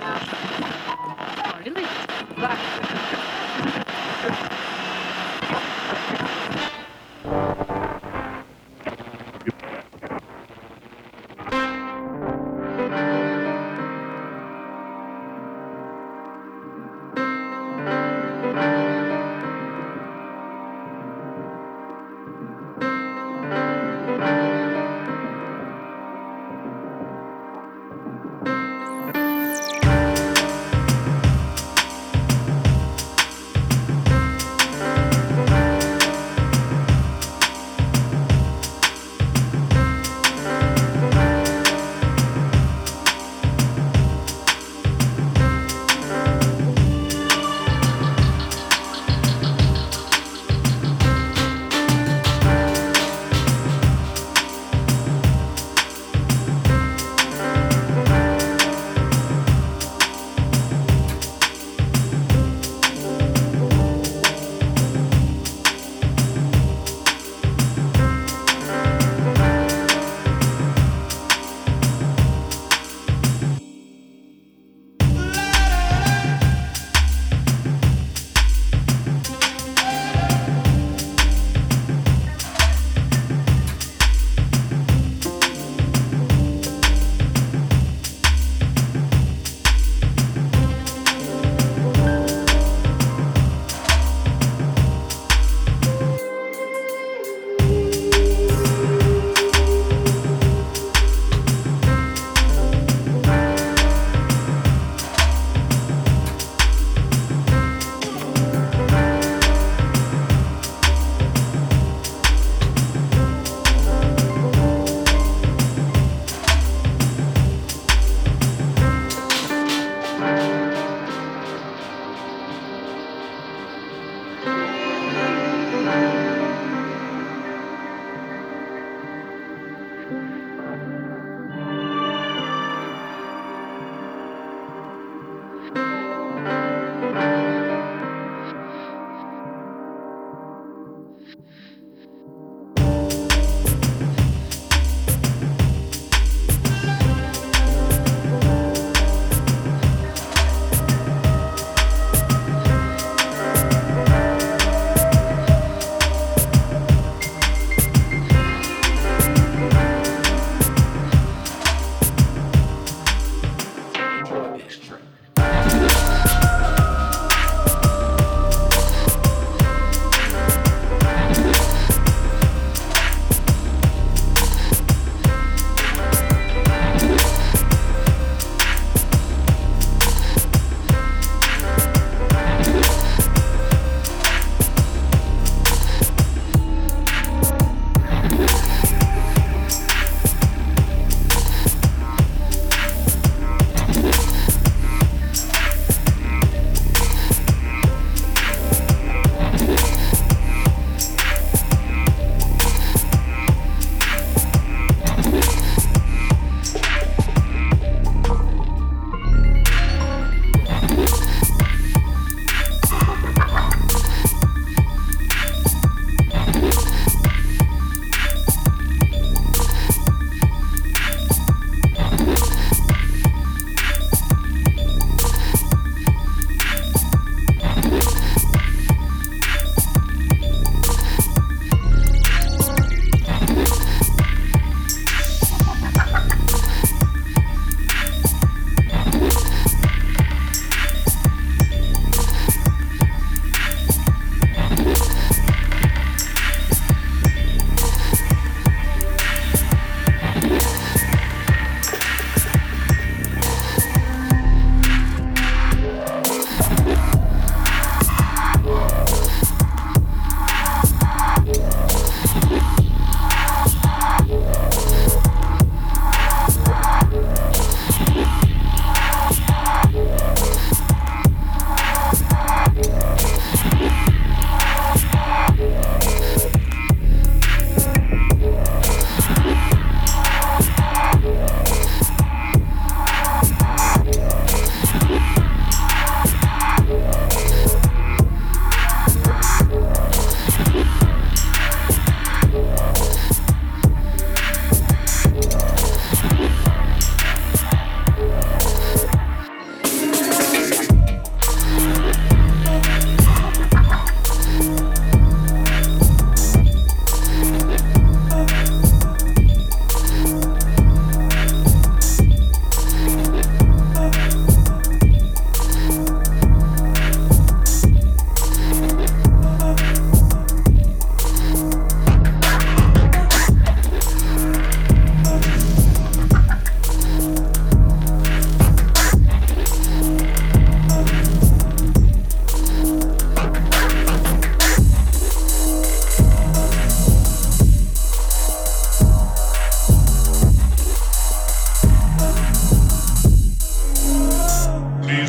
Правильный? Да.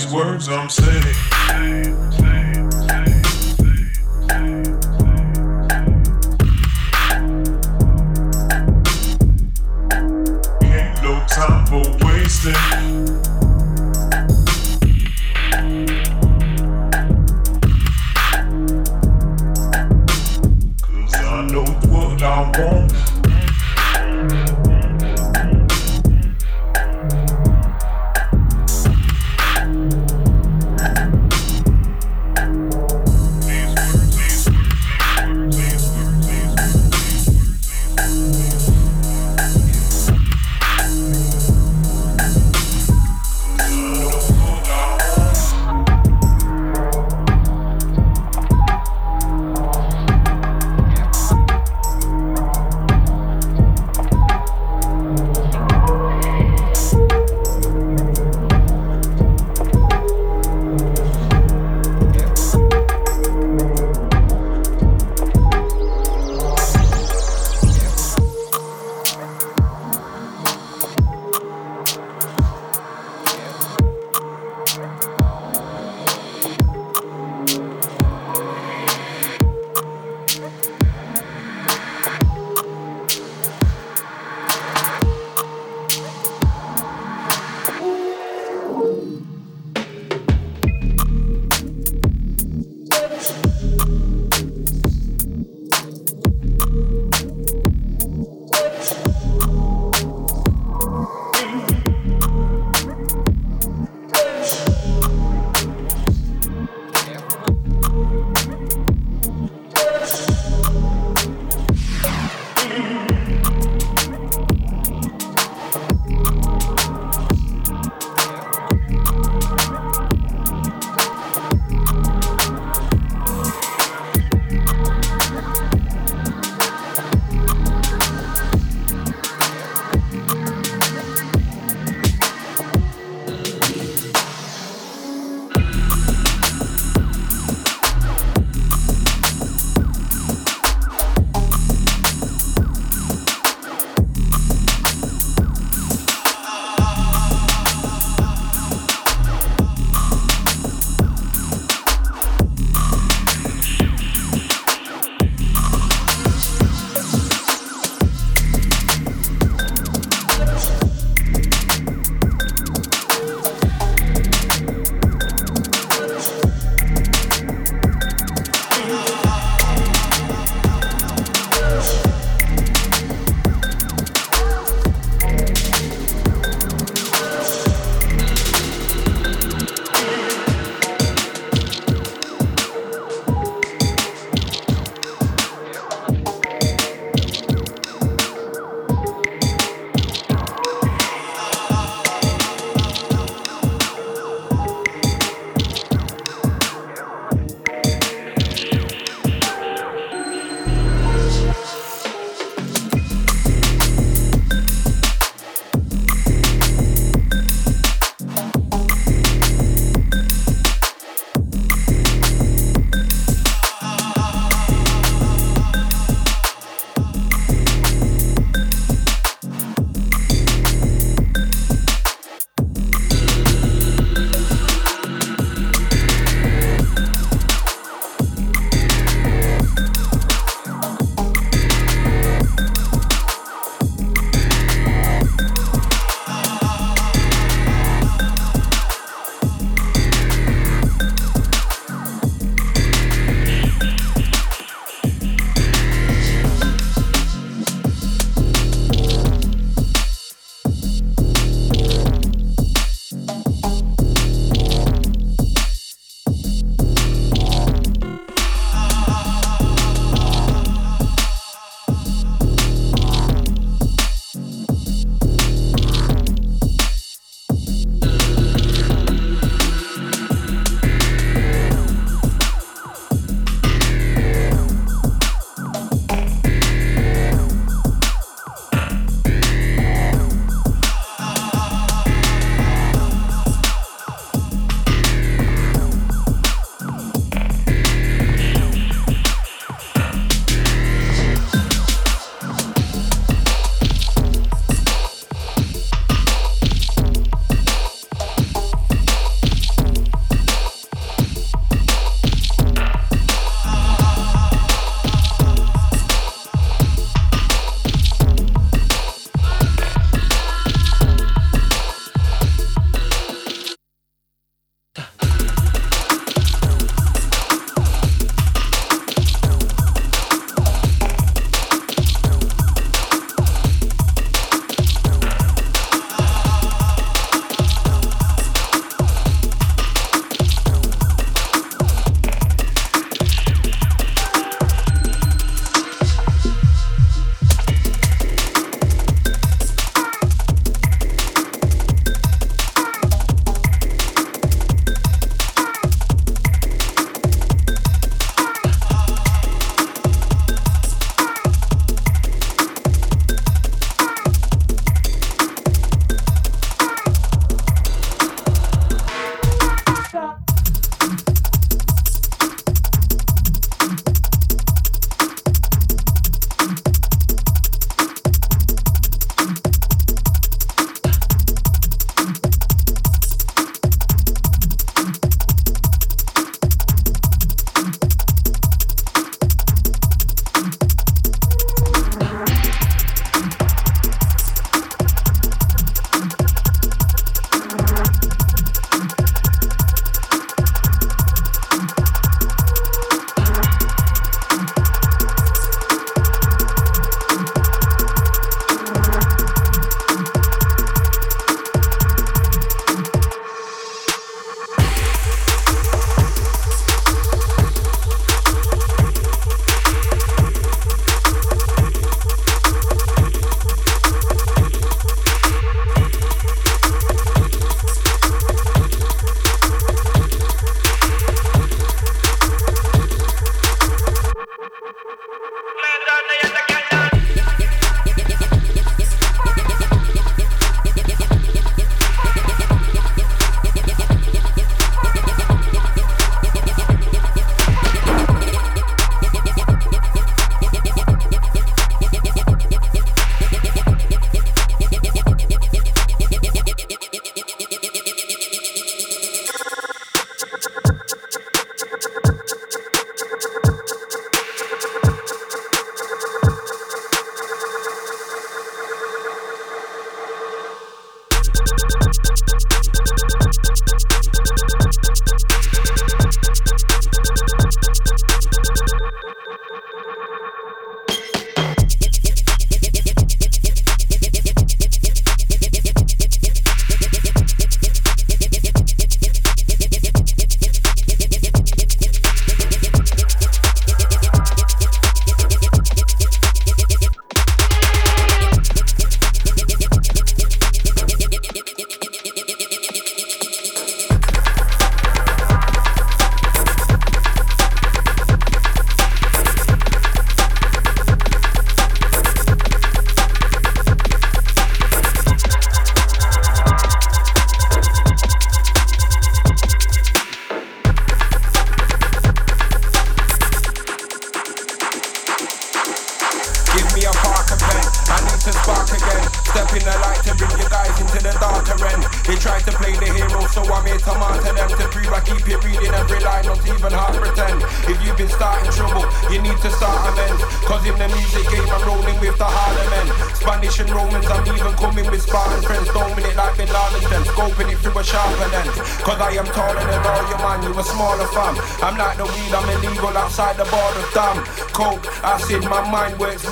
These words I'm saying.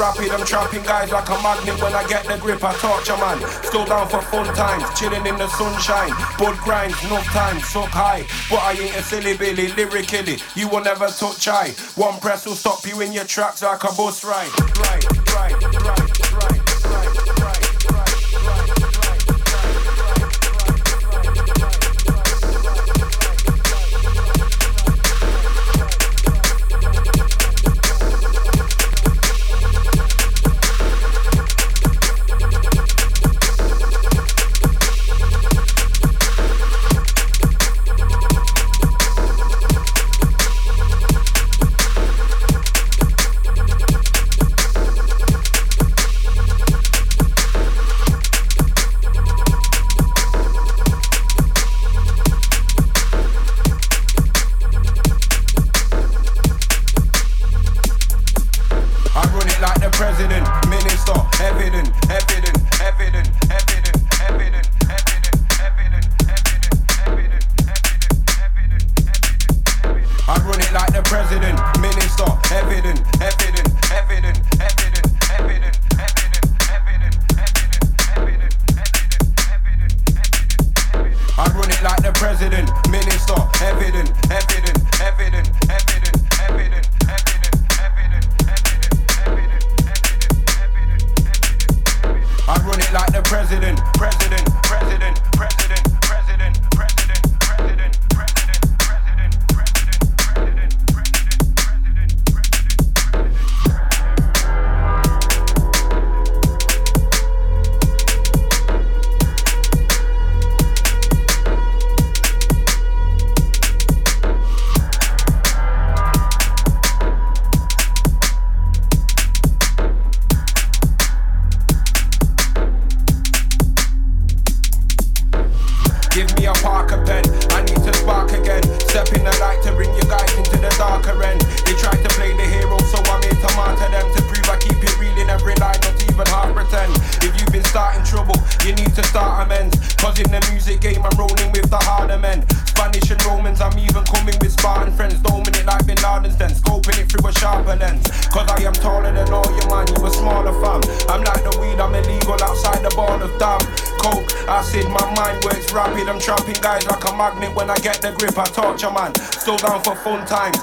Rapid. I'm trapping guys like a magnet when I get the grip. I torture man. Still down for fun times, chilling in the sunshine. Bud grinds, no time, suck high. But I ain't a silly billy, lyrically. You will never touch I. One press will stop you in your tracks like a bus ride.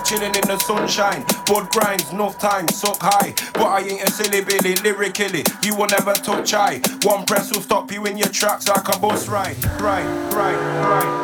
Chilling in the sunshine. Bud grinds, enough time, suck high. But I ain't a silly billy, lyrically. You will never touch I. One press will stop you in your tracks like a bus ride. Right, right, right.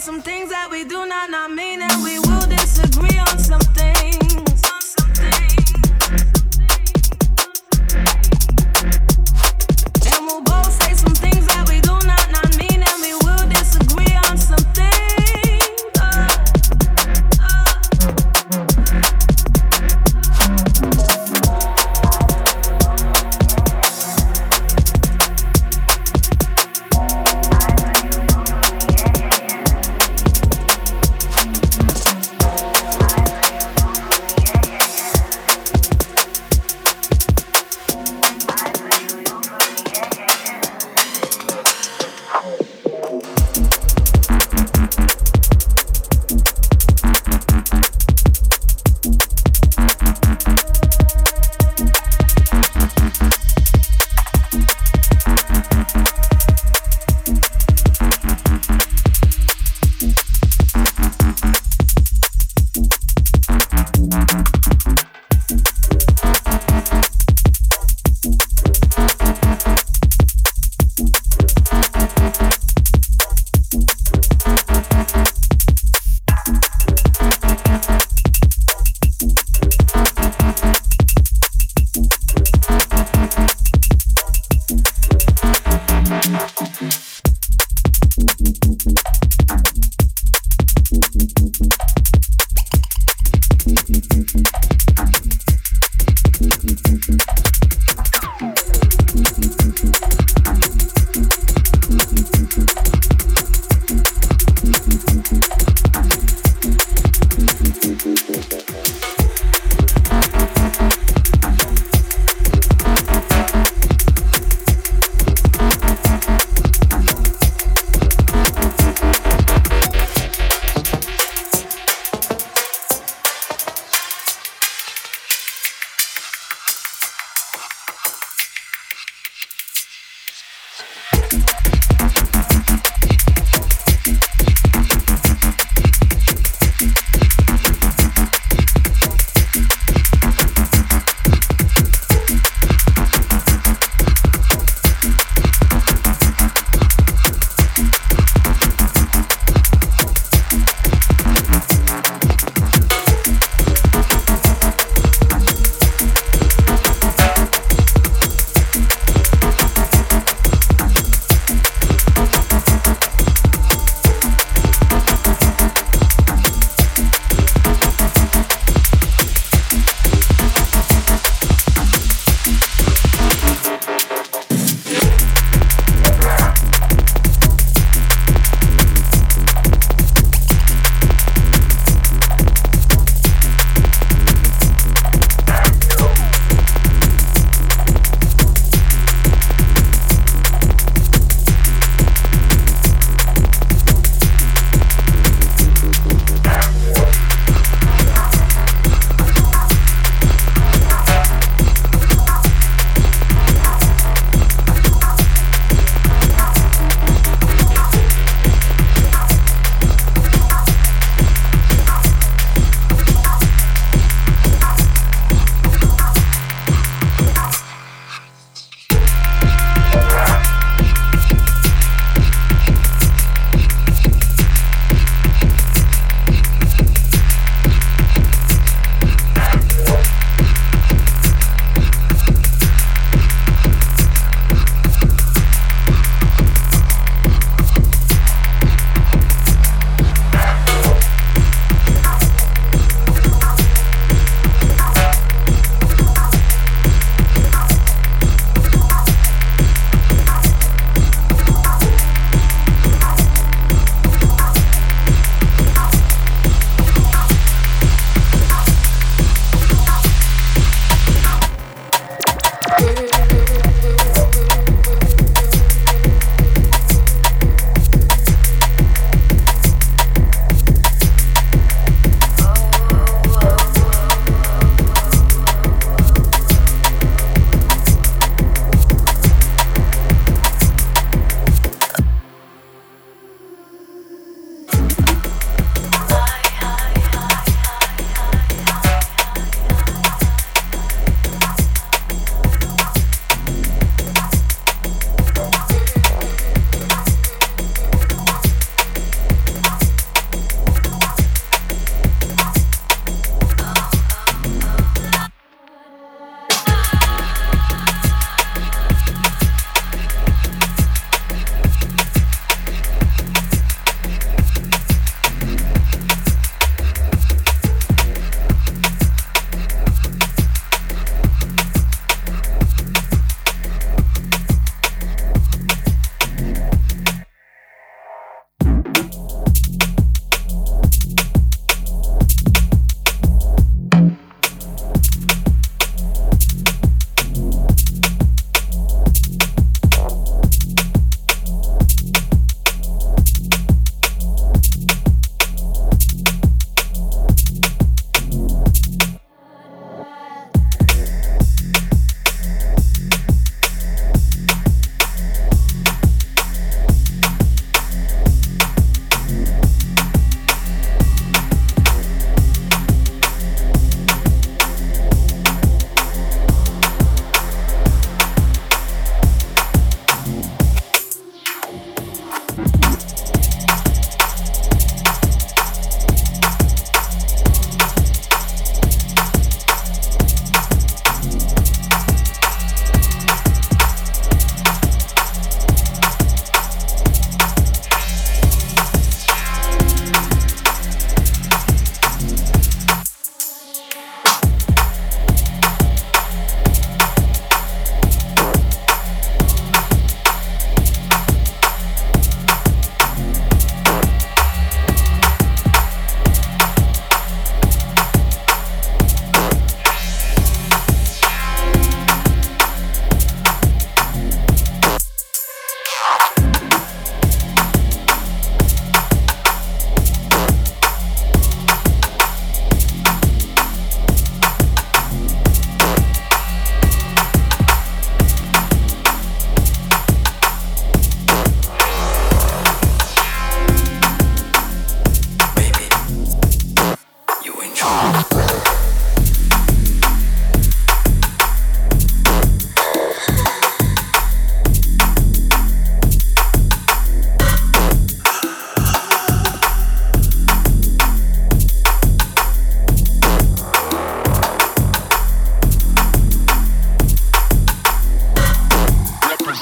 Some things that we do not, not mean, and we will.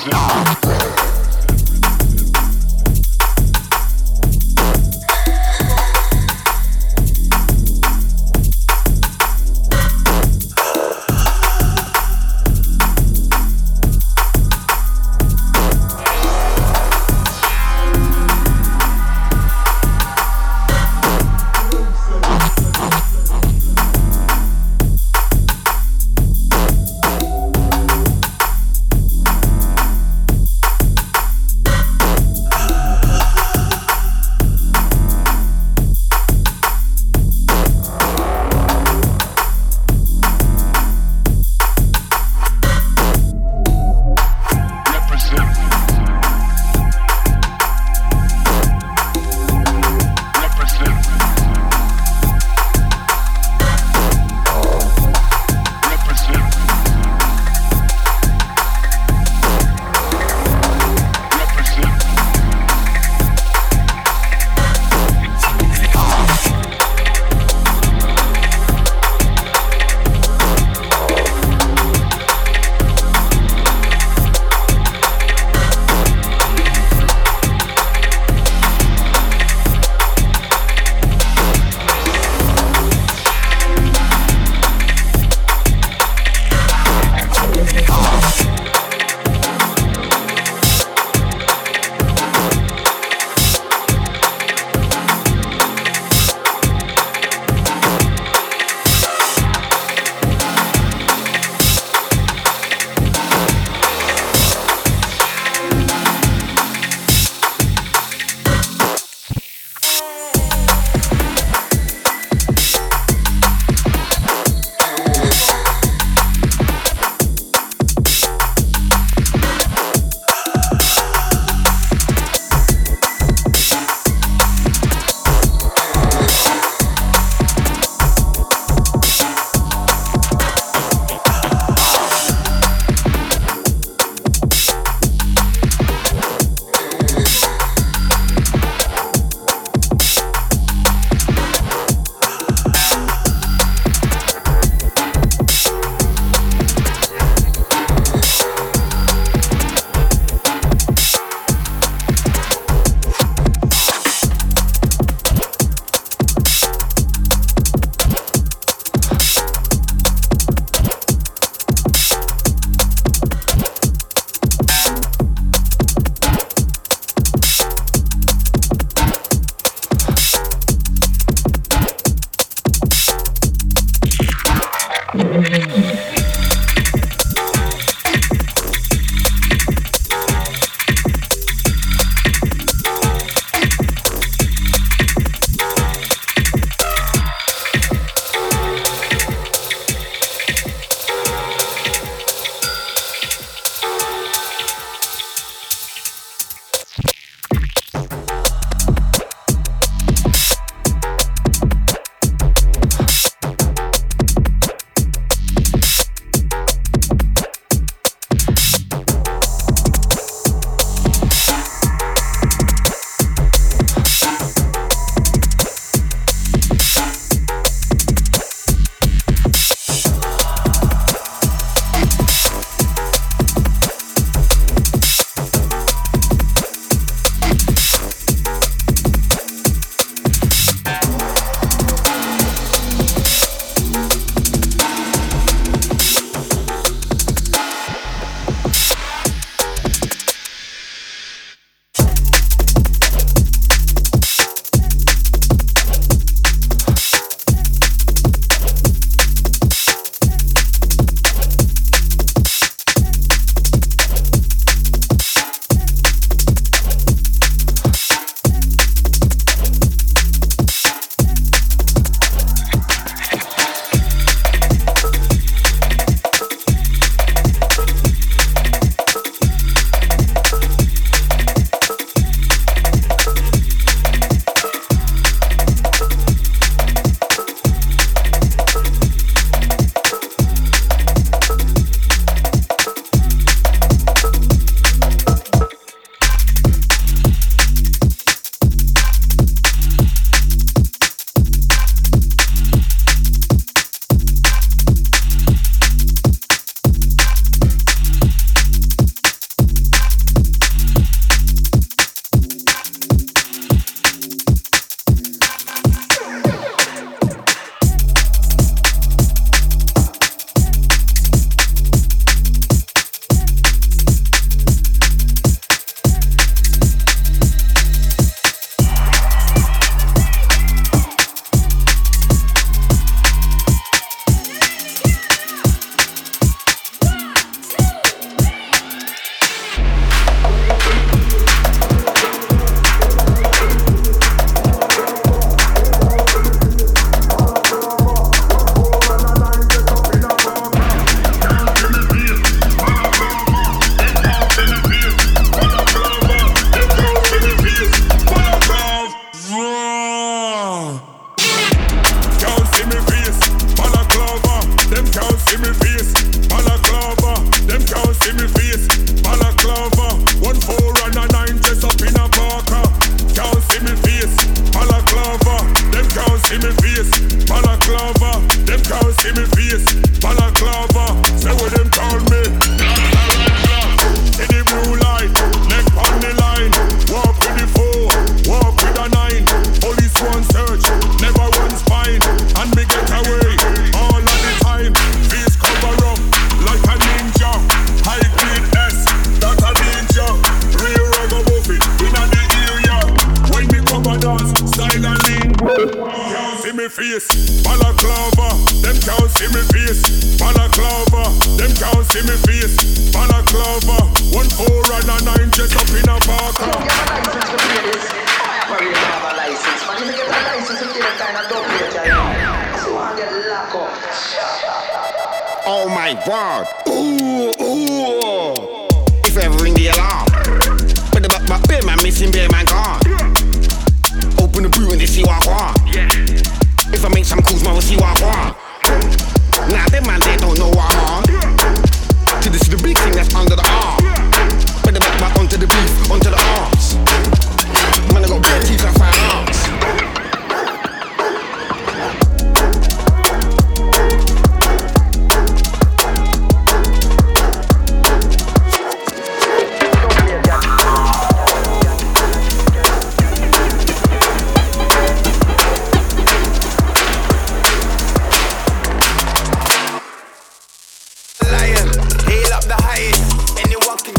love.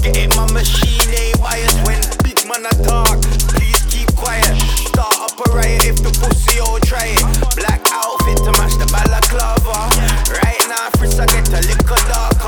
My machine, wired when big man I talk. Please keep quiet. Start up a riot if the pussy all try it. Black outfit to match the balaclava. Right now, Fritz, I get a liquor dark.